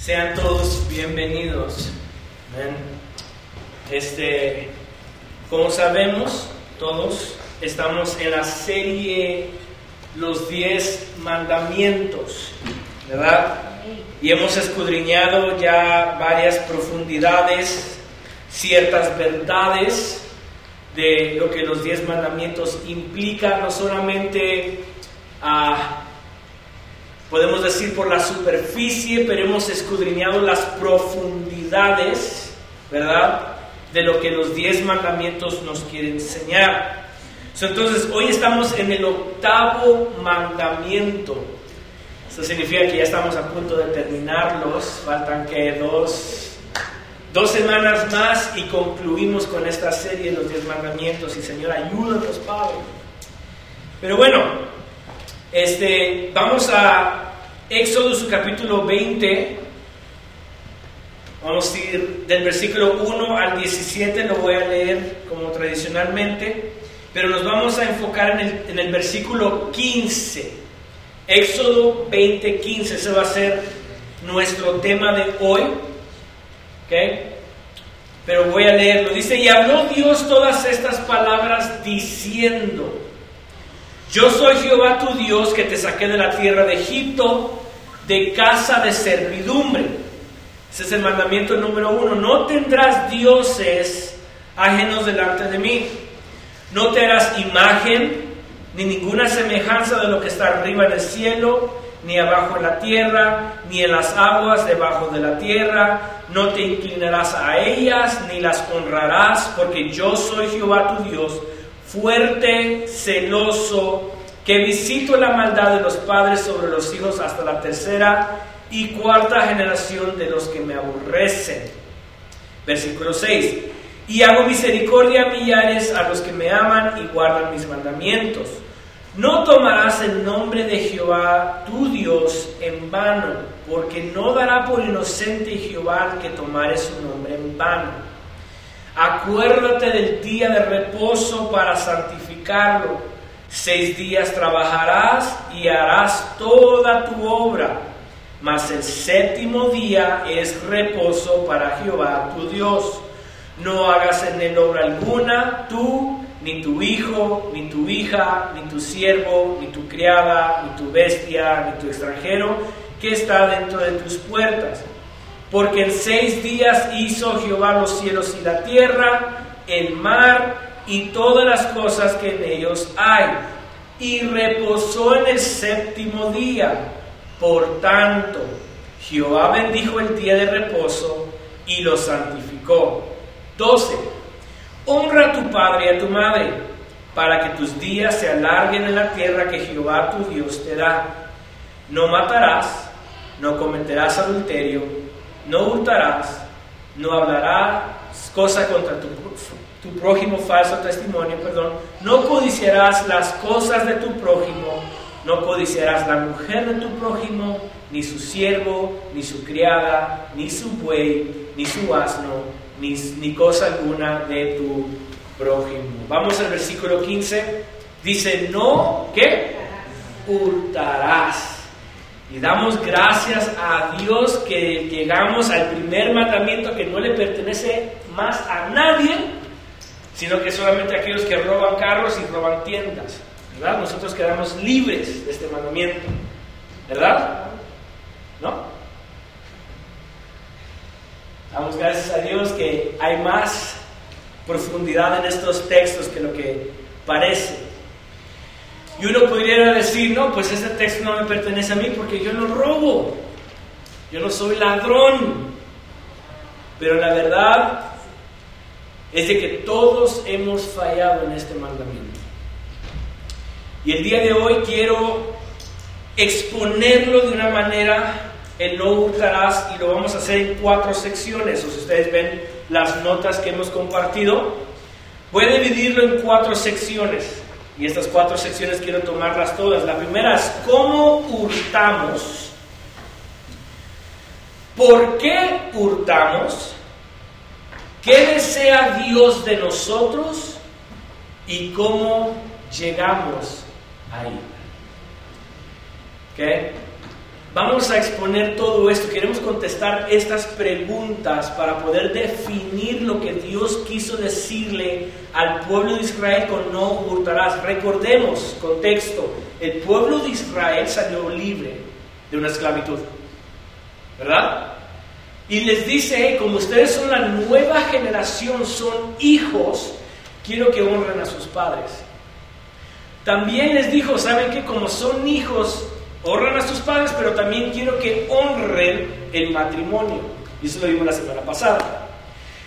Sean todos bienvenidos. Este, como sabemos, todos estamos en la serie Los Diez Mandamientos, ¿verdad? Y hemos escudriñado ya varias profundidades, ciertas verdades de lo que los diez mandamientos implican, no solamente a podemos decir por la superficie, pero hemos escudriñado las profundidades, ¿verdad? De lo que los diez mandamientos nos quieren enseñar. Entonces, hoy estamos en el octavo mandamiento. Eso significa que ya estamos a punto de terminarlos. Faltan que dos, dos semanas más y concluimos con esta serie de los diez mandamientos. Y Señor, ayúdanos, Padre. Pero bueno, este, vamos a Éxodo su capítulo 20. Vamos a ir del versículo 1 al 17, lo voy a leer como tradicionalmente, pero nos vamos a enfocar en el, en el versículo 15. Éxodo 20, 15, ese va a ser nuestro tema de hoy. ¿Ok? Pero voy a leerlo. Dice, y habló Dios todas estas palabras diciendo, yo soy Jehová tu Dios que te saqué de la tierra de Egipto, de casa de servidumbre. Ese es el mandamiento número uno. No tendrás dioses ajenos delante de mí. No te harás imagen ni ninguna semejanza de lo que está arriba en el cielo, ni abajo en la tierra, ni en las aguas debajo de la tierra. No te inclinarás a ellas, ni las honrarás, porque yo soy Jehová tu Dios fuerte, celoso, que visito la maldad de los padres sobre los hijos hasta la tercera y cuarta generación de los que me aborrecen. Versículo 6. Y hago misericordia a millares a los que me aman y guardan mis mandamientos. No tomarás el nombre de Jehová tu Dios en vano, porque no dará por inocente Jehová que tomare su nombre en vano. Acuérdate del día de reposo para santificarlo. Seis días trabajarás y harás toda tu obra, mas el séptimo día es reposo para Jehová tu Dios. No hagas en él obra alguna, tú, ni tu hijo, ni tu hija, ni tu siervo, ni tu criada, ni tu bestia, ni tu extranjero, que está dentro de tus puertas porque en seis días hizo Jehová los cielos y la tierra, el mar y todas las cosas que en ellos hay. Y reposó en el séptimo día. Por tanto, Jehová bendijo el día de reposo y lo santificó. 12. Honra a tu padre y a tu madre, para que tus días se alarguen en la tierra que Jehová tu Dios te da. No matarás, no cometerás adulterio no hurtarás, no hablarás cosa contra tu, tu prójimo falso testimonio, perdón, no codiciarás las cosas de tu prójimo, no codiciarás la mujer de tu prójimo, ni su siervo, ni su criada, ni su buey, ni su asno, ni, ni cosa alguna de tu prójimo. Vamos al versículo 15. Dice, no, ¿qué? Hurtarás. Y damos gracias a Dios que llegamos al primer mandamiento que no le pertenece más a nadie, sino que solamente a aquellos que roban carros y roban tiendas. ¿Verdad? Nosotros quedamos libres de este mandamiento. ¿Verdad? ¿No? Damos gracias a Dios que hay más profundidad en estos textos que lo que parece. Y uno podría decir, no, pues este texto no me pertenece a mí porque yo no robo, yo no soy ladrón. Pero la verdad es de que todos hemos fallado en este mandamiento. Y el día de hoy quiero exponerlo de una manera, el no hurtarás, y lo vamos a hacer en cuatro secciones. O si ustedes ven las notas que hemos compartido, voy a dividirlo en cuatro secciones. Y estas cuatro secciones quiero tomarlas todas. La primera es cómo hurtamos, por qué hurtamos, qué desea Dios de nosotros y cómo llegamos ahí. ¿Ok? Vamos a exponer todo esto, queremos contestar estas preguntas para poder definir lo que Dios quiso decirle al pueblo de Israel con no hurtarás. Recordemos, contexto, el pueblo de Israel salió libre de una esclavitud, ¿verdad? Y les dice, como ustedes son la nueva generación, son hijos, quiero que honren a sus padres. También les dijo, ¿saben que como son hijos, honran a sus padres, pero también quiero que honren el matrimonio. Y eso lo vimos la semana pasada.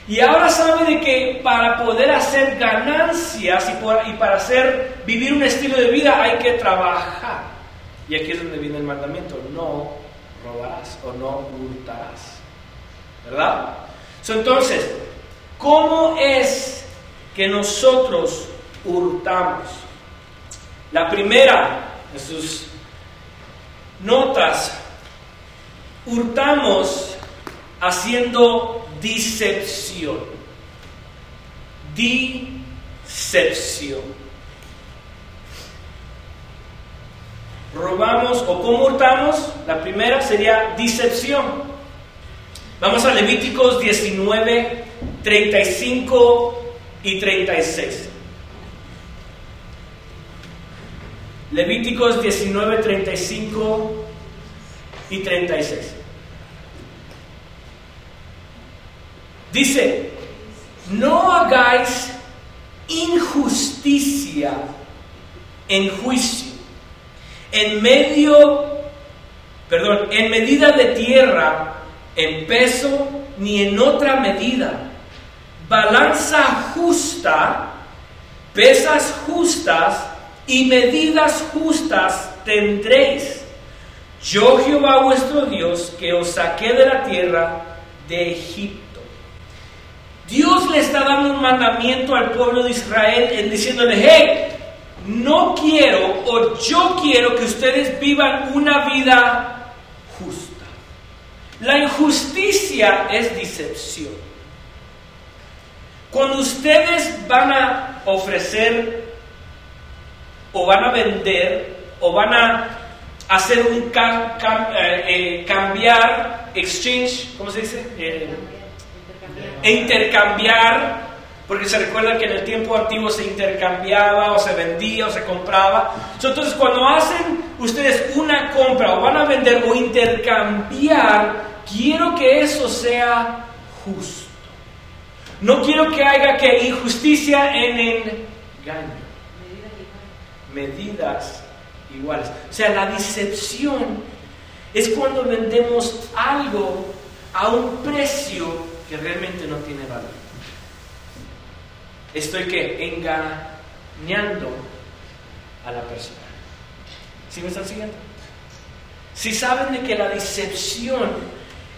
Y ahora sabe de que para poder hacer ganancias y, para hacer vivir un estilo de vida hay que trabajar. Y aquí es donde viene el mandamiento, no robarás o no hurtarás. ¿Verdad? entonces, ¿cómo es que nosotros hurtamos? La primera de sus notas, hurtamos haciendo discepción. Discepción. Robamos o cómo hurtamos, la primera sería discepción. Vamos a Levíticos 19, 35 y 36. Levíticos 19, 35 y 36. Dice, no hagáis injusticia en juicio, en medio, perdón, en medida de tierra, en peso, ni en otra medida. Balanza justa, pesas justas, y medidas justas tendréis. Yo Jehová vuestro Dios, que os saqué de la tierra de Egipto. Dios le está dando un mandamiento al pueblo de Israel en diciéndole, hey, no quiero o yo quiero que ustedes vivan una vida justa. La injusticia es decepción. Cuando ustedes van a ofrecer o van a vender o van a hacer un eh, eh, cambiar, exchange, ¿cómo se dice? Eh, intercambiar, porque se recuerda que en el tiempo antiguo se intercambiaba o se vendía o se compraba. Entonces cuando hacen ustedes una compra o van a vender o intercambiar, quiero que eso sea justo. No quiero que haya que injusticia en engaño medidas iguales. O sea, la decepción es cuando vendemos algo a un precio que realmente no tiene valor. Estoy que engañando a la persona. ¿Sí me están siguiendo? Si saben de que la decepción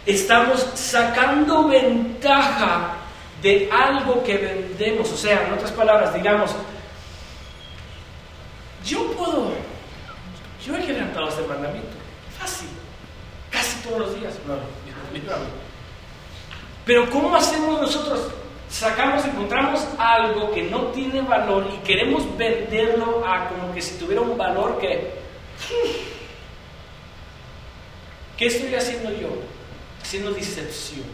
estamos sacando ventaja de algo que vendemos, o sea, en otras palabras, digamos, yo puedo, yo he quebrantado este mandamiento, fácil, casi todos los días. Pero ¿cómo hacemos nosotros? Sacamos, encontramos algo que no tiene valor y queremos venderlo a como que si tuviera un valor que... ¿Qué estoy haciendo yo? Haciendo decepción.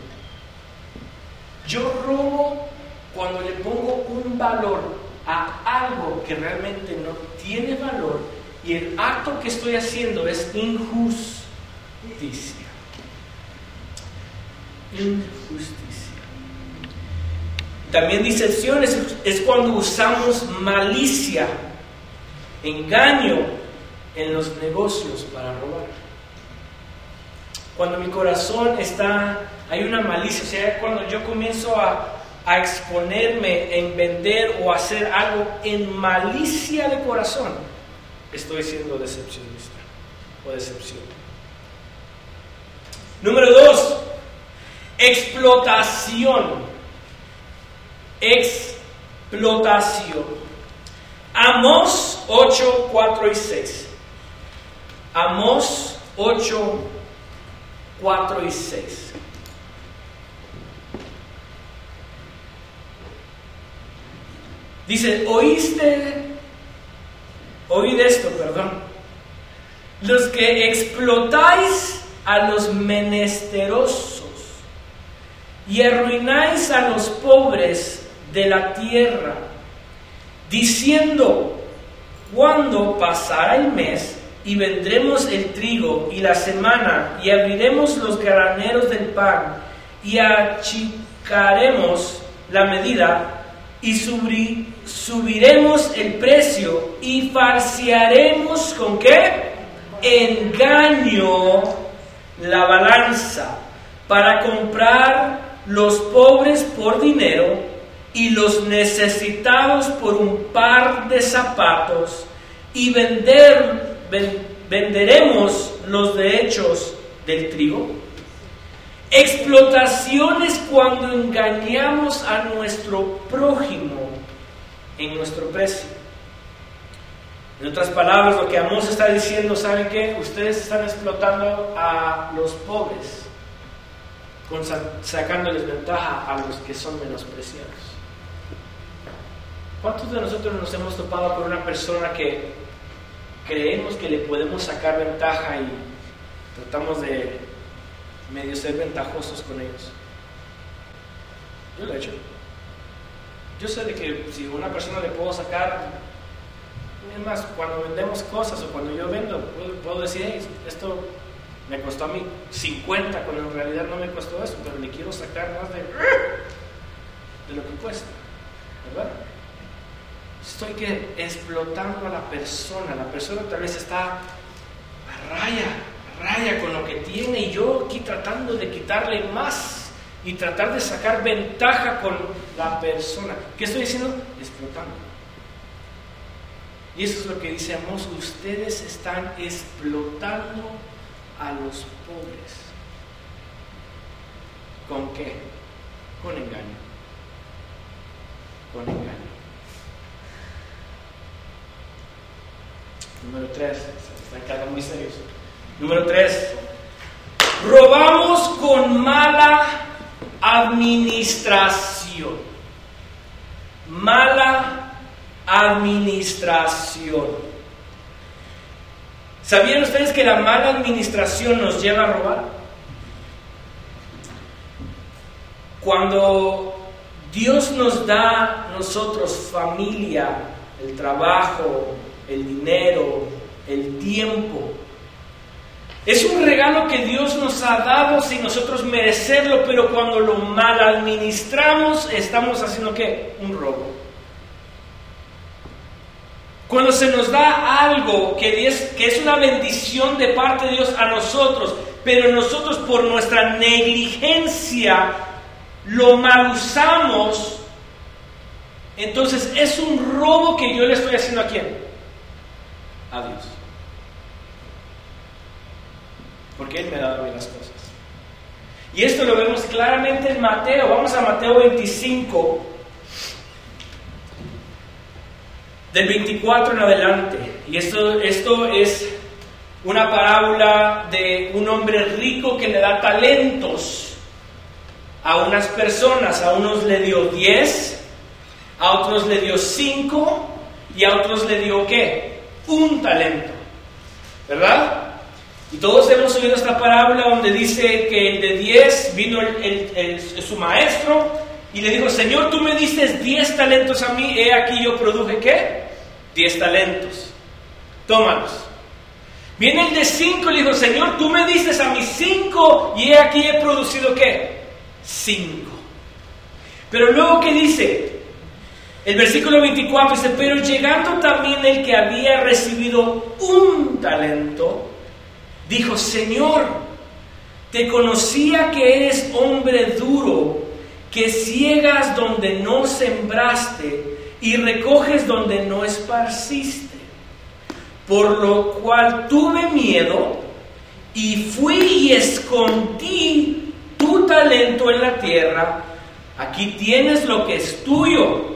Yo robo cuando le pongo un valor a algo que realmente no tiene valor y el acto que estoy haciendo es injusticia. Injusticia. También decepción es, es cuando usamos malicia, engaño en los negocios para robar. Cuando mi corazón está, hay una malicia, o sea, cuando yo comienzo a a exponerme en vender o hacer algo en malicia de corazón, estoy siendo decepcionista o decepción. Número dos, explotación. Explotación. Amos 8, 4 y 6. Amos 8, 4 y 6. Dice, oíste, oíd esto, perdón. los que explotáis a los menesterosos y arruináis a los pobres de la tierra, diciendo, cuando pasará el mes y vendremos el trigo y la semana y abriremos los graneros del pan y achicaremos la medida y subiremos el precio y falsearemos con qué? Engaño la balanza para comprar los pobres por dinero y los necesitados por un par de zapatos y vender, venderemos los derechos del trigo. Explotaciones cuando engañamos a nuestro prójimo en nuestro precio. En otras palabras, lo que Amos está diciendo, ¿saben qué? Ustedes están explotando a los pobres, sacándoles ventaja a los que son menospreciados. ¿Cuántos de nosotros nos hemos topado con una persona que creemos que le podemos sacar ventaja y tratamos de medio ser ventajosos con ellos. Yo lo he hecho. Yo sé de que si a una persona le puedo sacar, es más, cuando vendemos cosas o cuando yo vendo, puedo, decir, esto me costó a mí 50, cuando en realidad no me costó eso, pero le quiero sacar más de, de lo que cuesta, ¿verdad? Estoy que explotando a la persona, la persona tal vez está a raya, raya con lo que tiene y yo aquí tratando de quitarle más y tratar de sacar ventaja con la persona. ¿Qué estoy diciendo? Explotando. Y eso es lo que dice Amos, ustedes están explotando a los pobres. ¿Con qué? Con engaño. Con engaño. Número tres, se está quedando muy serios. Número tres, robamos con mala administración. Mala administración. ¿Sabían ustedes que la mala administración nos lleva a robar? Cuando Dios nos da a nosotros familia, el trabajo, el dinero, el tiempo, es un regalo que Dios nos ha dado sin nosotros merecerlo, pero cuando lo mal administramos, estamos haciendo qué? Un robo. Cuando se nos da algo que es, que es una bendición de parte de Dios a nosotros, pero nosotros por nuestra negligencia lo mal usamos, entonces es un robo que yo le estoy haciendo a quién? A Dios. Él me ha dado bien las cosas. Y esto lo vemos claramente en Mateo. Vamos a Mateo 25, del 24 en adelante. Y esto, esto es una parábola de un hombre rico que le da talentos a unas personas. A unos le dio 10, a otros le dio 5 y a otros le dio qué? Un talento. ¿Verdad? Y todos hemos oído esta parábola donde dice que el de 10 vino su maestro y le dijo, Señor, tú me diste 10 talentos a mí, he aquí yo produje qué? 10 talentos. Tómalos. Viene el de 5 y le dijo, Señor, tú me diste a mí 5 y he aquí he producido qué? 5. Pero luego que dice, el versículo 24 dice, pero llegando también el que había recibido un talento, dijo, Señor, te conocía que eres hombre duro, que ciegas donde no sembraste y recoges donde no esparciste. Por lo cual tuve miedo y fui y escondí tu talento en la tierra. Aquí tienes lo que es tuyo.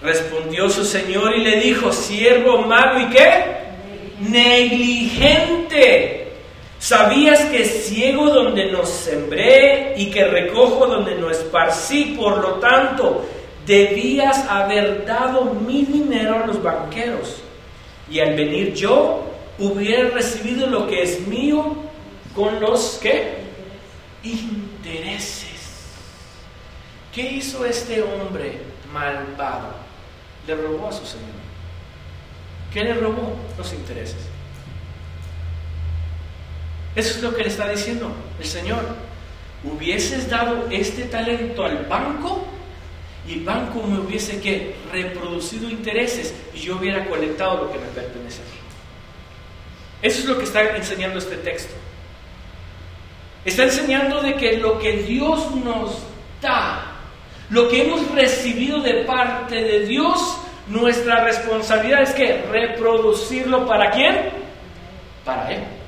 Respondió su señor y le dijo, siervo malo y qué? Negligente ¿Sabías que ciego donde no sembré y que recojo donde no esparcí? Por lo tanto, debías haber dado mi dinero a los banqueros. Y al venir yo, hubiera recibido lo que es mío con los intereses. ¿Qué hizo este hombre malvado? Le robó a su Señor. ¿Qué le robó? Los intereses. Eso es lo que le está diciendo el Señor. Hubieses dado este talento al banco y el banco me hubiese reproducido intereses y yo hubiera colectado lo que me pertenece. Eso es lo que está enseñando este texto. Está enseñando de que lo que Dios nos da, lo que hemos recibido de parte de Dios, nuestra responsabilidad es que reproducirlo para quién? Para Él.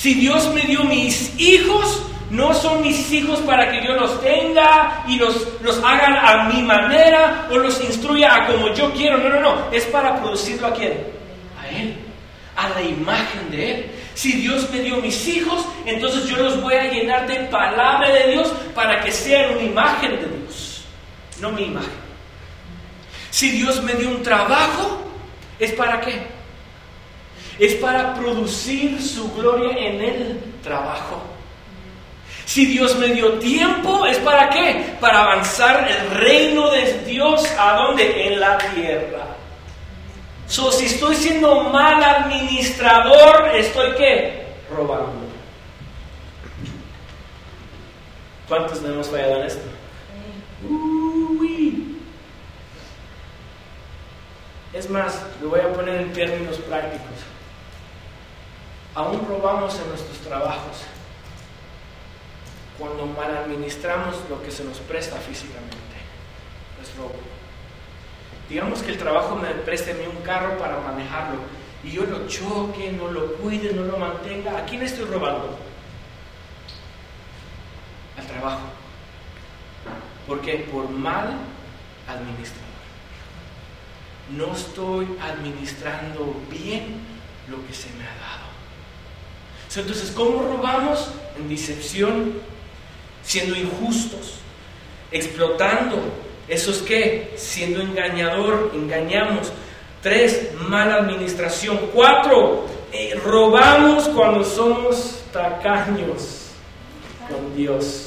Si Dios me dio mis hijos, no son mis hijos para que yo los tenga y los, los a mi manera o los instruya a como yo quiero. No, no, no. Es para producirlo a quién? A Él. A la imagen de Él. Si Dios me dio mis hijos, entonces yo los voy a llenar de palabra de Dios para que sean una imagen de Dios, no mi imagen. Si Dios me dio un trabajo, ¿es para qué? Es para producir su gloria en el trabajo. Si Dios me dio tiempo, ¿es para qué? Para avanzar el reino de Dios a dónde? En la tierra. Si estoy siendo mal administrador, estoy qué? Robando. ¿Cuántos no hemos fallado en esto? Es más, lo voy a poner en términos prácticos. Aún robamos en nuestros trabajos cuando mal administramos lo que se nos presta físicamente. Es robo. Digamos que el trabajo me preste a mí un carro para manejarlo y yo lo choque, no lo cuide, no lo mantenga. ¿A quién estoy robando? Al trabajo. ¿Por qué? Por mal administrador. No estoy administrando bien lo que se me ha dado. Entonces, ¿cómo robamos? En decepción, siendo injustos, explotando. ¿Eso es qué? Siendo engañador, engañamos. Tres, mala administración. Cuatro, eh, robamos cuando somos tacaños con Dios.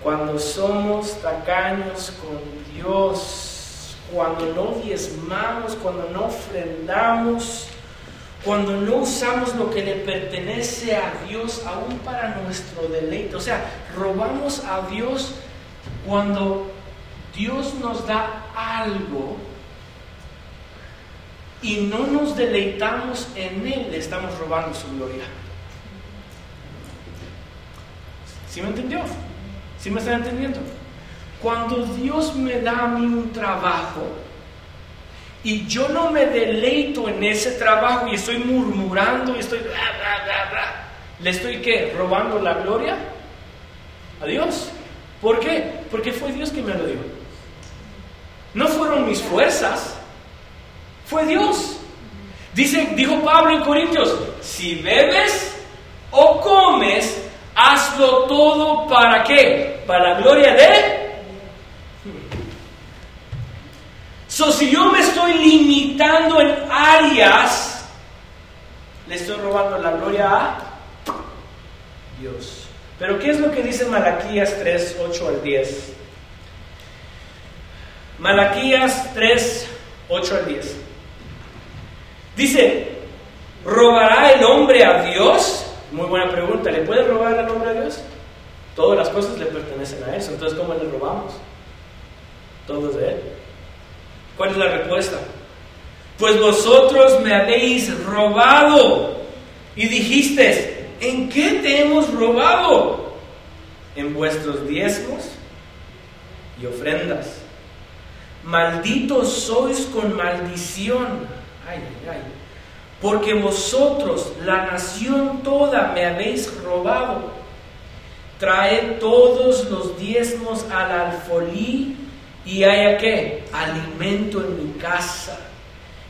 Cuando somos tacaños con Dios, cuando no diezmamos, cuando no ofrendamos, cuando no usamos lo que le pertenece a Dios aún para nuestro deleite. O sea, robamos a Dios cuando Dios nos da algo y no nos deleitamos en Él, le estamos robando su gloria. ¿Sí me entendió? ¿Sí me están entendiendo? Cuando Dios me da a mí un trabajo, y yo no me deleito en ese trabajo y estoy murmurando y estoy ¿le estoy qué? ¿Robando la gloria a Dios? ¿Por qué? Porque fue Dios quien me lo dio. No fueron mis fuerzas, fue Dios. Dice, dijo Pablo en Corintios, si bebes o comes, hazlo todo para qué? Para la gloria de So, si yo me estoy limitando en áreas, le estoy robando la gloria a Dios. Pero ¿qué es lo que dice Malaquías 3, 8 al 10? Malaquías 3, 8 al 10. Dice, ¿robará el hombre a Dios? Muy buena pregunta. ¿Le puede robar el hombre a Dios? Todas las cosas le pertenecen a eso. Entonces, ¿cómo le robamos? Todo es de Él. ¿Cuál es la respuesta? Pues vosotros me habéis robado. Y dijiste, ¿en qué te hemos robado? En vuestros diezmos y ofrendas. Malditos sois con maldición. Ay, ay, Porque vosotros, la nación toda, me habéis robado. Trae todos los diezmos al alfolí y haya que alimento en mi casa.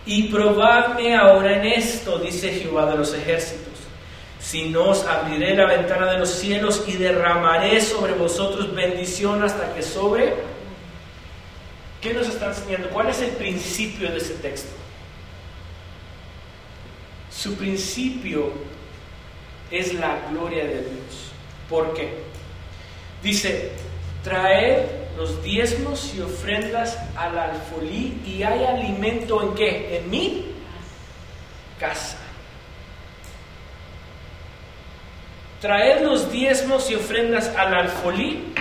Y probadme ahora en esto, dice Jehová de los ejércitos. Si no os abriré la ventana de los cielos y derramaré sobre vosotros bendición hasta que sobre. ¿Qué nos está enseñando? ¿Cuál es el principio de ese texto? su principio es la gloria de Dios. ¿Por qué? Dice, traed los diezmos y ofrendas al alfolí y hay alimento en qué? En mi casa. Traed los diezmos y ofrendas al alfolí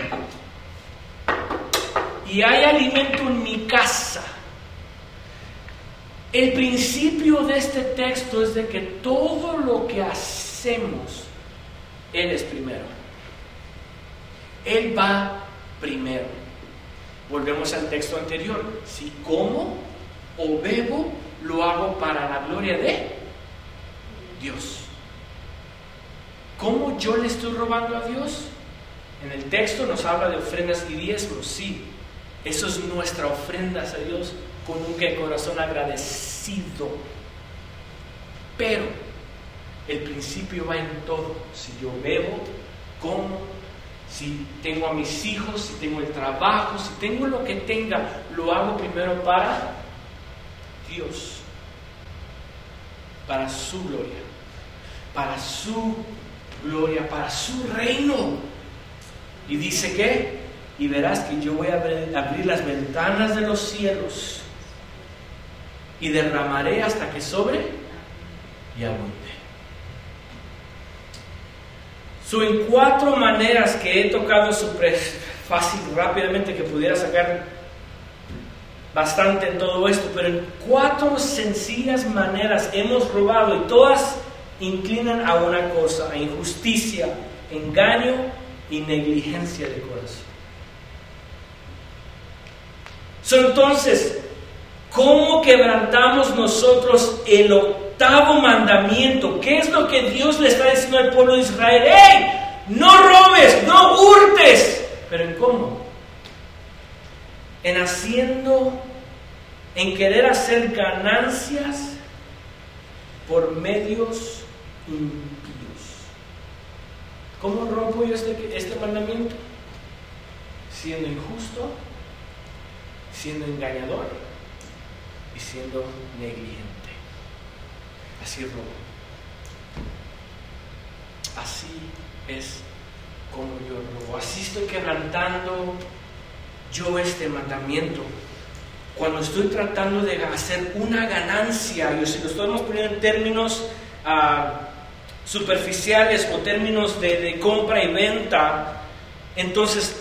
y hay alimento en mi casa. El principio de este texto es de que todo lo que hacemos, Él es primero. Él va primero. Volvemos al texto anterior. Si como o bebo, lo hago para la gloria de Dios. ¿Cómo yo le estoy robando a Dios? En el texto nos habla de ofrendas y diezmos, sí. Eso es nuestra ofrenda a Dios con un corazón agradecido. Pero el principio va en todo. Si yo bebo, como, si tengo a mis hijos, si tengo el trabajo, si tengo lo que tenga, lo hago primero para Dios, para su gloria, para su gloria, para su reino. Y dice que, y verás que yo voy a abrir las ventanas de los cielos y derramaré hasta que sobre y abunde. Son en cuatro maneras que he tocado súper fácil, rápidamente, que pudiera sacar bastante todo esto, pero en cuatro sencillas maneras hemos robado y todas inclinan a una cosa, a injusticia, engaño y negligencia de corazón. Son entonces, ¿Cómo quebrantamos nosotros el octavo mandamiento? ¿Qué es lo que Dios le está diciendo al pueblo de Israel? ¡Ey! No robes, no hurtes. ¿Pero en cómo? En haciendo, en querer hacer ganancias por medios impíos. ¿Cómo rompo yo este, este mandamiento? Siendo injusto, siendo engañador siendo negligente. Robo. Así es como yo robo. Así estoy quebrantando yo este mandamiento. Cuando estoy tratando de hacer una ganancia, y si lo estamos poniendo en términos ah, superficiales o términos de, de compra y venta, entonces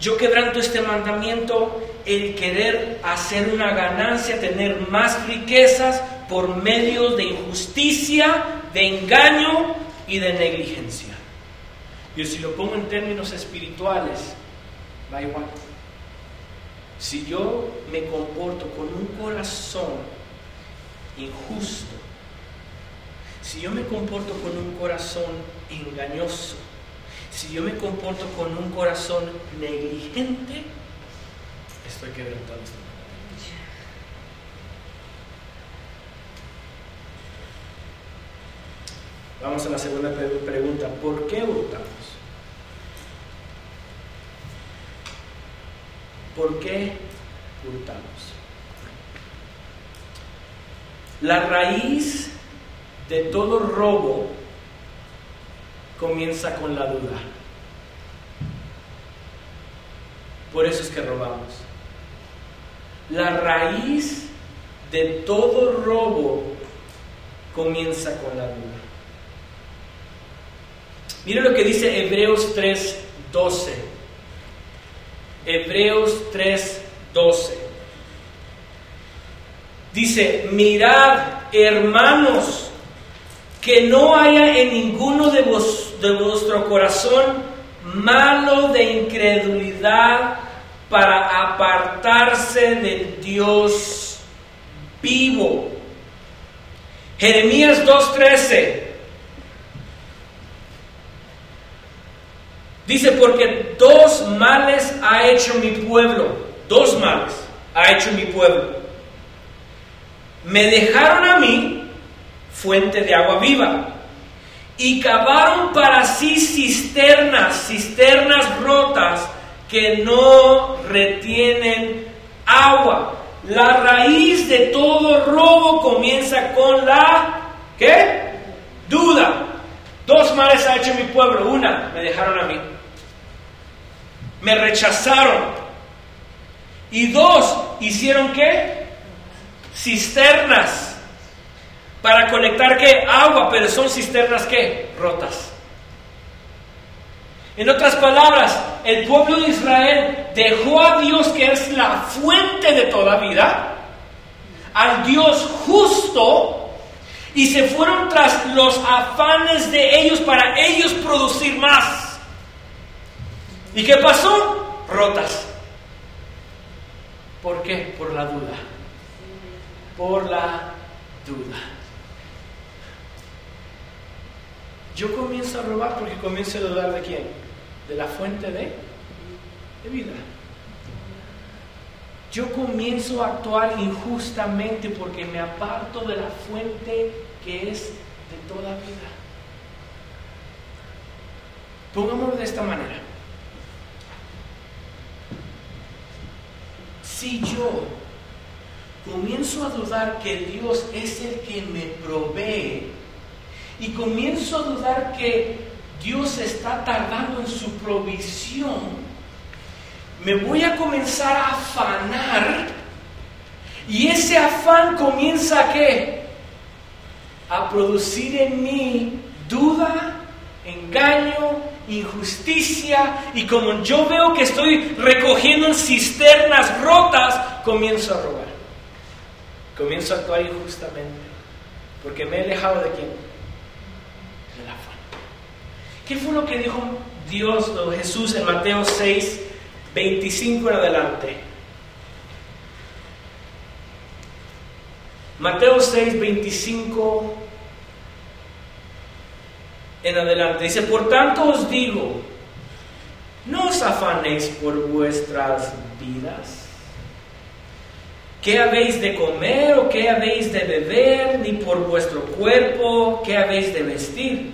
yo quebranto este mandamiento el querer hacer una ganancia, tener más riquezas por medio de injusticia, de engaño y de negligencia. Y si lo pongo en términos espirituales, da igual. Si yo me comporto con un corazón injusto, si yo me comporto con un corazón engañoso, si yo me comporto con un corazón negligente, estoy quebrantando Vamos a la segunda pregunta. ¿Por qué hurtamos? ¿Por qué hurtamos? La raíz de todo robo comienza con la duda. Por eso es que robamos. La raíz de todo robo comienza con la duda. Mire lo que dice Hebreos 3:12. Hebreos 3:12. Dice, mirad, hermanos, que no haya en ninguno de, de vuestro corazón malo de incredulidad para apartarse del Dios vivo. Jeremías 2.13 dice, porque dos males ha hecho mi pueblo, dos males ha hecho mi pueblo. Me dejaron a mí fuente de agua viva y cavaron para sí cisternas, cisternas rotas que no retienen agua. La raíz de todo robo comienza con la ¿qué? Duda. Dos males ha hecho mi pueblo. Una, me dejaron a mí. Me rechazaron. Y dos, hicieron qué? Cisternas. Para conectar qué? Agua, pero son cisternas qué? Rotas. En otras palabras, el pueblo de Israel dejó a Dios, que es la fuente de toda vida, al Dios justo, y se fueron tras los afanes de ellos para ellos producir más. ¿Y qué pasó? Rotas. ¿Por qué? Por la duda. Por la duda. Yo comienzo a robar porque comienzo a dudar de quién? de la fuente de, vida. Yo comienzo a actuar injustamente porque me aparto de la fuente que es de toda vida. Pongámoslo de esta manera. Si yo comienzo a dudar que Dios es el que me provee y comienzo a dudar que Dios está tardando en su provisión, me voy a comenzar a afanar y ese afán comienza a qué? A producir en mí duda, engaño, injusticia y como yo veo que estoy recogiendo en cisternas rotas, comienzo a robar. Comienzo a actuar injustamente porque me he alejado de quién? ¿Qué fue lo que dijo Dios o Jesús en Mateo 6, 25 en adelante? Mateo 6, 25 en adelante. Dice, por tanto os digo, no os afanéis por vuestras vidas. ¿Qué habéis de comer o qué habéis de beber? Ni por vuestro cuerpo, ¿qué habéis de vestir?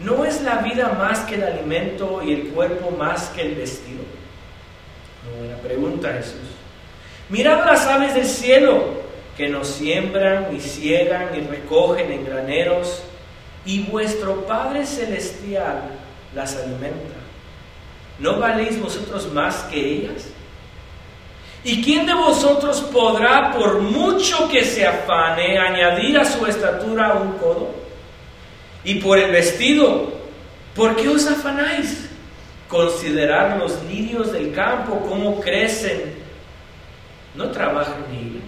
¿No es la vida más que el alimento y el cuerpo más que el vestido? Jesús. Mirad las aves del cielo, que no siembran, ni ciegan, ni recogen en graneros, y vuestro Padre Celestial las alimenta. ¿No valéis vosotros más que ellas? ¿Y quién de vosotros podrá, por mucho que se afane, añadir a su estatura un codo? Y por el vestido, ¿por qué os afanáis? Considerar los lirios del campo, cómo crecen. No trabajan ni ellos.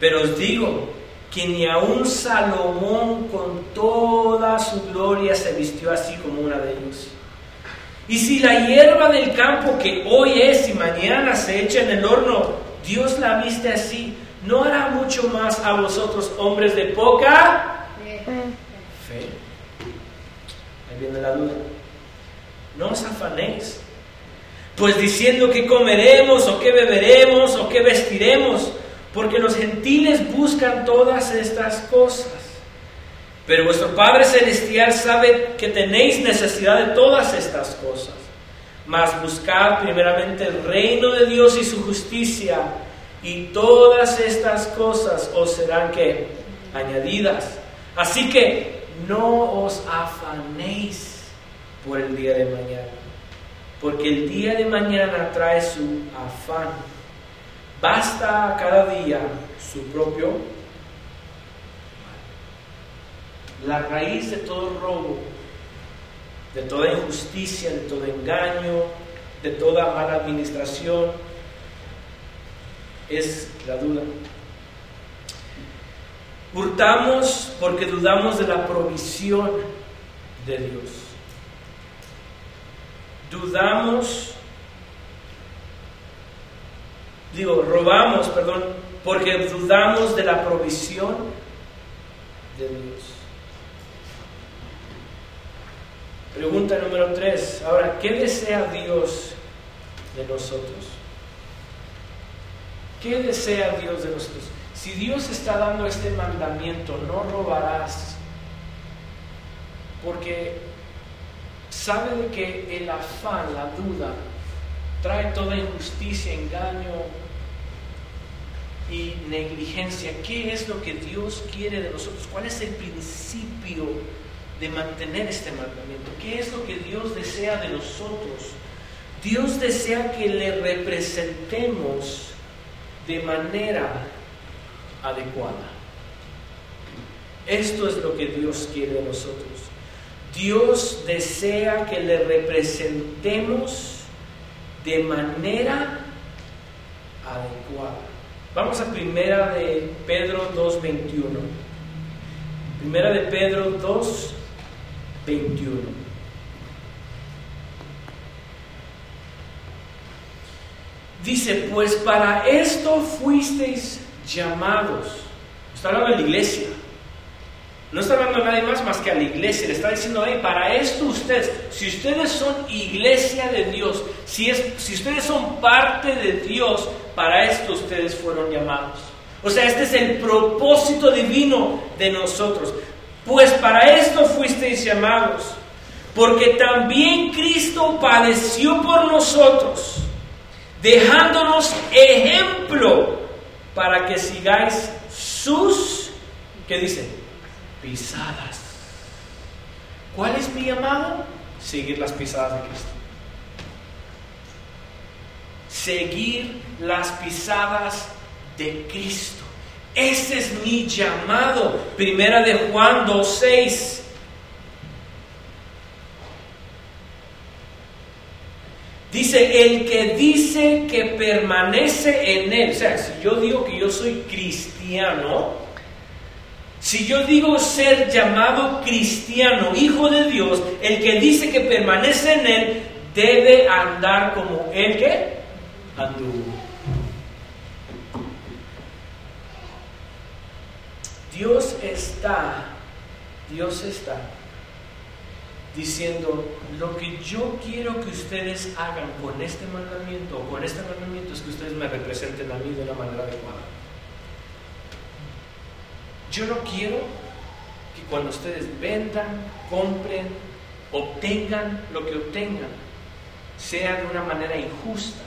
Pero os digo que ni aun Salomón con toda su gloria se vistió así como una de ellos. Y si la hierba del campo que hoy es y mañana se echa en el horno, Dios la viste así, ¿no hará mucho más a vosotros hombres de poca viene la duda. No os afanéis, pues diciendo que comeremos o que beberemos o que vestiremos, porque los gentiles buscan todas estas cosas. Pero vuestro Padre Celestial sabe que tenéis necesidad de todas estas cosas. Mas buscad primeramente el reino de Dios y su justicia, y todas estas cosas os serán que añadidas. Así que no os afanéis por el día de mañana, porque el día de mañana trae su afán. Basta cada día su propio La raíz de todo robo, de toda injusticia, de todo engaño, de toda mala administración, es la duda. Hurtamos porque dudamos de la provisión de Dios. Dudamos, digo, robamos, perdón, porque dudamos de la provisión de Dios. Pregunta número tres. Ahora, ¿qué desea Dios de nosotros? ¿Qué desea Dios de nosotros? Si Dios está dando este mandamiento, no robarás, porque sabe de que el afán, la duda, trae toda injusticia, engaño, y negligencia. ¿Qué es lo que Dios quiere de nosotros? ¿Cuál es el principio de mantener este mandamiento? ¿Qué es lo que Dios desea de nosotros? Dios desea que le representemos de manera adecuada. Esto es lo que Dios quiere de nosotros. Dios desea que le representemos de manera adecuada. Vamos a primera de Pedro 2.21. Primera de Pedro 2.21. Dice, pues para esto fuisteis llamados. Está hablando de la iglesia. No está hablando a nadie más más que a la iglesia. Le está diciendo, hey, para esto ustedes, si ustedes son iglesia de Dios, si, es, si ustedes son parte de Dios, para esto ustedes fueron llamados. O sea, este es el propósito divino de nosotros. Pues para esto fuisteis llamados. Porque también Cristo padeció por nosotros, dejándonos ejemplo para que sigáis sus, ¿qué dice? Pisadas. ¿Cuál es mi llamado? Seguir las pisadas de Cristo. Seguir las pisadas de Cristo. Ese es mi llamado. Primera de Juan 2.6. Dice, el que dice que permanece en él. O sea, si yo digo que yo soy cristiano, si yo digo ser llamado cristiano, hijo de Dios, el que dice que permanece en Él, debe andar como el que anduvo. Dios está, Dios está diciendo, lo que yo quiero que ustedes hagan con este mandamiento o con este mandamiento es que ustedes me representen a mí de una manera adecuada. Yo no quiero que cuando ustedes vendan, compren, obtengan lo que obtengan, sea de una manera injusta,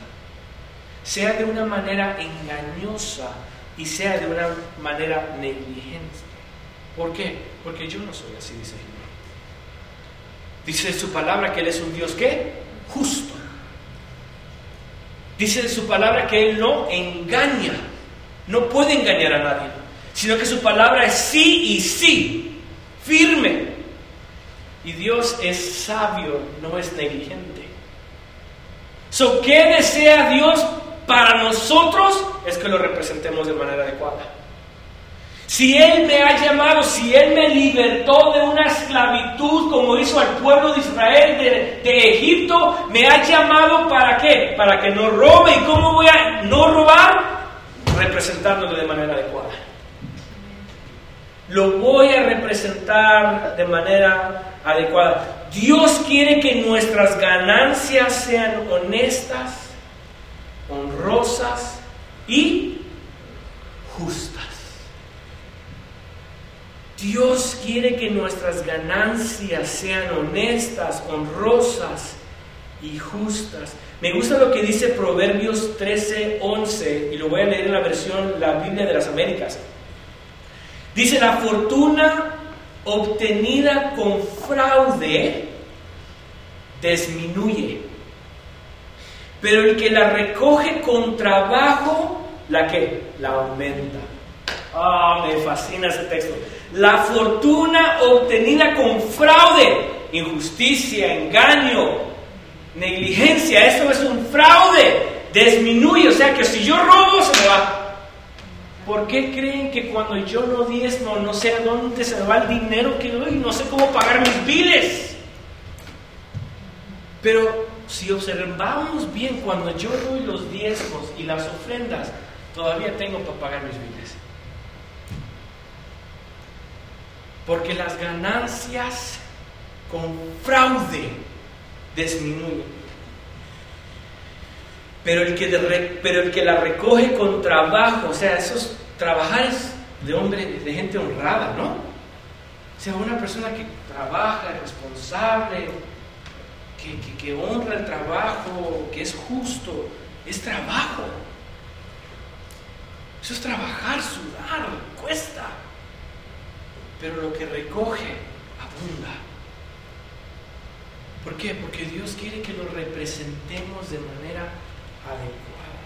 sea de una manera engañosa y sea de una manera negligente. ¿Por qué? Porque yo no soy así, dice Jehová. Dice su palabra que Él es un Dios que justo. Dice su palabra que Él no engaña, no puede engañar a nadie sino que su palabra es sí y sí, firme. Y Dios es sabio, no es negligente. So, ¿Qué desea Dios para nosotros? Es que lo representemos de manera adecuada. Si Él me ha llamado, si Él me libertó de una esclavitud como hizo al pueblo de Israel de, de, Egipto, me ha llamado para qué? Para que no robe. ¿Y cómo voy a no robar? Representándolo de manera adecuada lo voy a representar de manera adecuada. Dios quiere que nuestras ganancias sean honestas, honrosas y justas. Dios quiere que nuestras ganancias sean honestas, honrosas y justas. Me gusta lo que dice Proverbios 13, 11, y lo voy a leer en la versión, la Biblia de las Américas. Dice, la fortuna obtenida con fraude disminuye, pero el que la recoge con trabajo, ¿la que La aumenta. Ah, me fascina ese texto. La fortuna obtenida con fraude, injusticia, engaño, negligencia, eso es un fraude, disminuye. O sea que si yo robo, se me va. ¿Por qué creen que cuando yo no diezmo no sé a dónde se va el dinero que doy? No sé cómo pagar mis biles. Pero si observamos bien, cuando yo doy los diezmos y las ofrendas, todavía tengo para pagar mis biles. Porque las ganancias con fraude disminuyen. Pero el, que pero el que la recoge con trabajo, o sea, esos trabajares de hombre, de gente honrada, ¿no? O sea, una persona que trabaja, es responsable, que, que honra el trabajo, que es justo, es trabajo. Eso es trabajar, sudar, cuesta. Pero lo que recoge abunda. ¿Por qué? Porque Dios quiere que lo representemos de manera adecuada.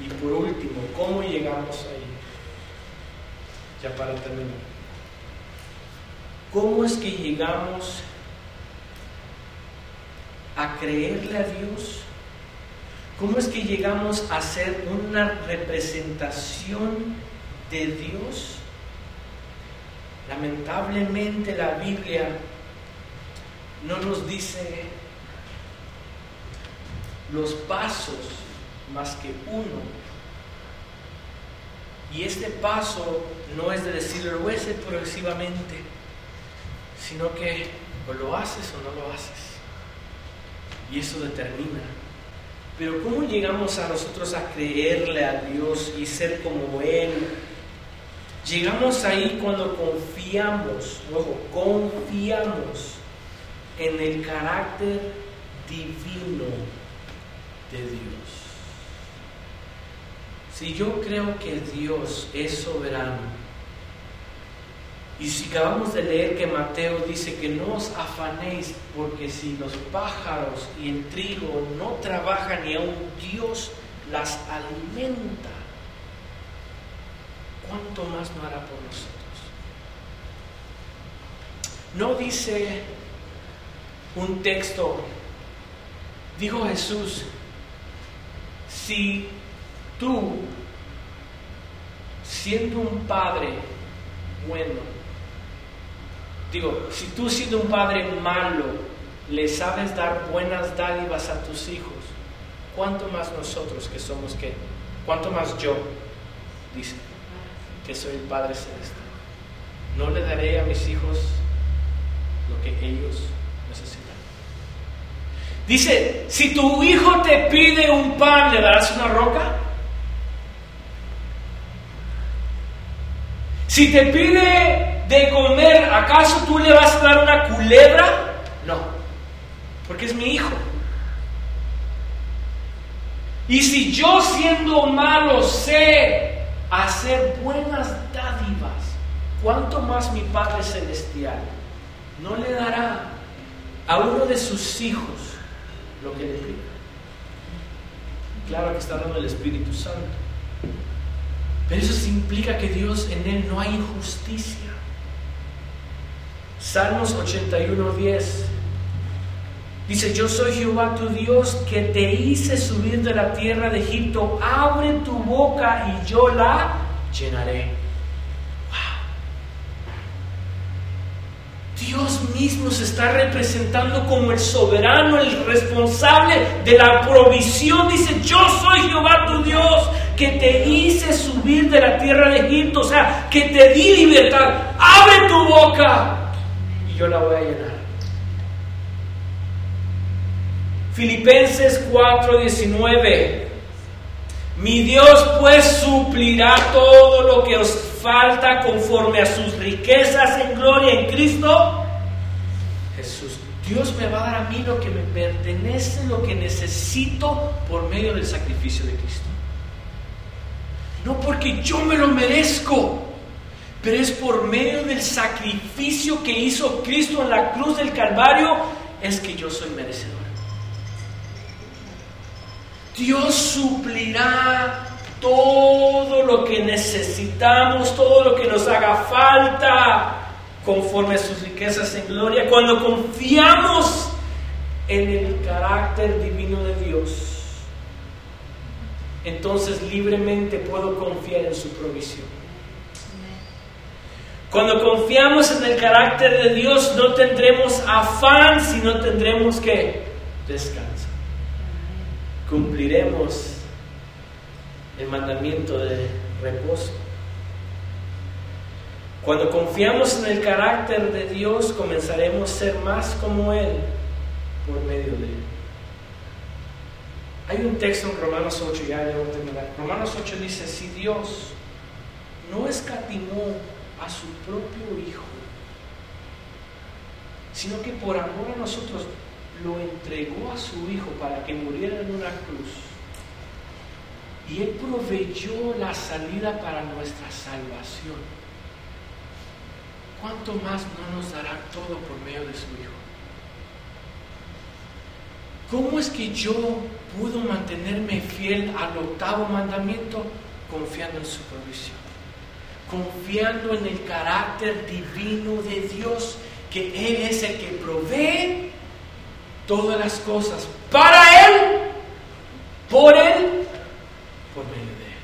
Y por último, ¿cómo llegamos ahí? Ya para terminar. ¿Cómo es que llegamos a creerle a Dios? ¿Cómo es que llegamos a ser una representación de Dios? Lamentablemente la Biblia no nos dice los pasos más que uno. Y este paso no es de decirlo, lo progresivamente, sino que o lo haces o no lo haces. Y eso determina. Pero ¿cómo llegamos a nosotros a creerle a Dios y ser como Él? Llegamos ahí cuando confiamos, ojo, confiamos en el carácter divino de Dios. Si yo creo que Dios es soberano, y si acabamos de leer que Mateo dice que no os afanéis, porque si los pájaros y el trigo no trabajan y aún Dios las alimenta, ¿cuánto más no hará por nosotros? No dice un texto, dijo Jesús, si tú, siendo un padre bueno, digo, si tú siendo un padre malo, le sabes dar buenas dádivas a tus hijos, ¿cuánto más nosotros que somos qué? ¿Cuánto más yo? Dice, que soy el Padre Celestial. No le daré a mis hijos lo que ellos. Dice, si tu hijo te pide un pan, ¿le darás una roca? Si te pide de comer, ¿acaso tú le vas a dar una culebra? No, porque es mi hijo. Y si yo siendo malo sé hacer buenas dádivas, ¿cuánto más mi Padre Celestial no le dará a uno de sus hijos lo que le pida? Claro que está hablando el Espíritu Santo. Pero eso implica que Dios en Él no hay injusticia. Salmos 81.10 dice, yo soy Jehová tu Dios que te hice subir de la tierra de Egipto, abre tu boca y yo la llenaré. Dios mismo se está representando como el soberano, el responsable de la provisión. Dice, yo soy Jehová tu Dios, que te hice subir de la tierra de Egipto, o sea, que te di libertad. Abre tu boca y yo la voy a llenar. Filipenses 4:19. Mi Dios pues suplirá todo lo que os falta conforme a sus riquezas en gloria en Cristo Jesús. Dios me va a dar a mí lo que me pertenece, lo que necesito por medio del sacrificio de Cristo. No porque yo me lo merezco, pero es por medio del sacrificio que hizo Cristo en la cruz del Calvario, es que yo soy merecedor. Dios suplirá todo lo que necesitamos, todo lo que nos haga falta, conforme a sus riquezas en gloria, cuando confiamos en el carácter divino de Dios, entonces libremente puedo confiar en su provisión. Cuando confiamos en el carácter de Dios, no tendremos afán, sino tendremos que descansar. Cumpliremos el mandamiento de reposo. Cuando confiamos en el carácter de Dios, comenzaremos a ser más como Él por medio de Él. Hay un texto en Romanos 8, ya debo terminar. Romanos 8 dice, si Dios no escatimó a su propio Hijo, sino que por amor a nosotros lo entregó a su Hijo para que muriera en una cruz, y Él proveyó la salida para nuestra salvación, ¿cuánto más no nos dará todo por medio de su Hijo? ¿Cómo es que yo puedo mantenerme fiel al octavo mandamiento? Confiando en su provisión, confiando en el carácter divino de Dios, que Él es el que provee todas las cosas para Él, por Él, por medio de Él.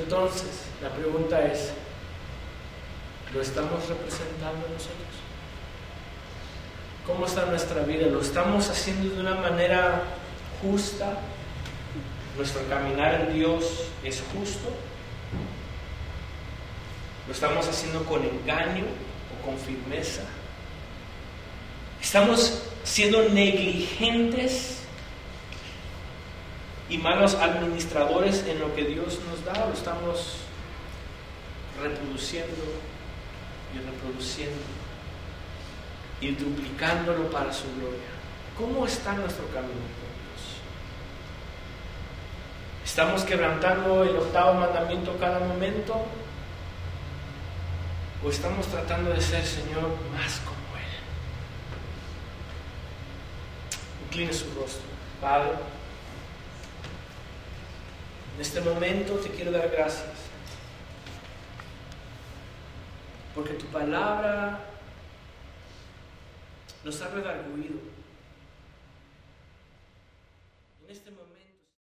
Entonces, la pregunta es, ¿lo estamos representando nosotros? ¿Cómo está nuestra vida? ¿Lo estamos haciendo de una manera justa? ¿Nuestro caminar en Dios es justo? ¿Lo estamos haciendo con engaño o con firmeza? ¿Estamos siendo negligentes y malos administradores en lo que Dios nos da? ¿O estamos reproduciendo y reproduciendo? y duplicándolo para su gloria. ¿Cómo está nuestro camino con Dios? ¿Estamos quebrantando el octavo mandamiento cada momento? ¿O estamos tratando de ser, Señor, más como Él? Incline su rostro. Padre, en este momento te quiero dar gracias. Porque tu palabra nos ha redarguido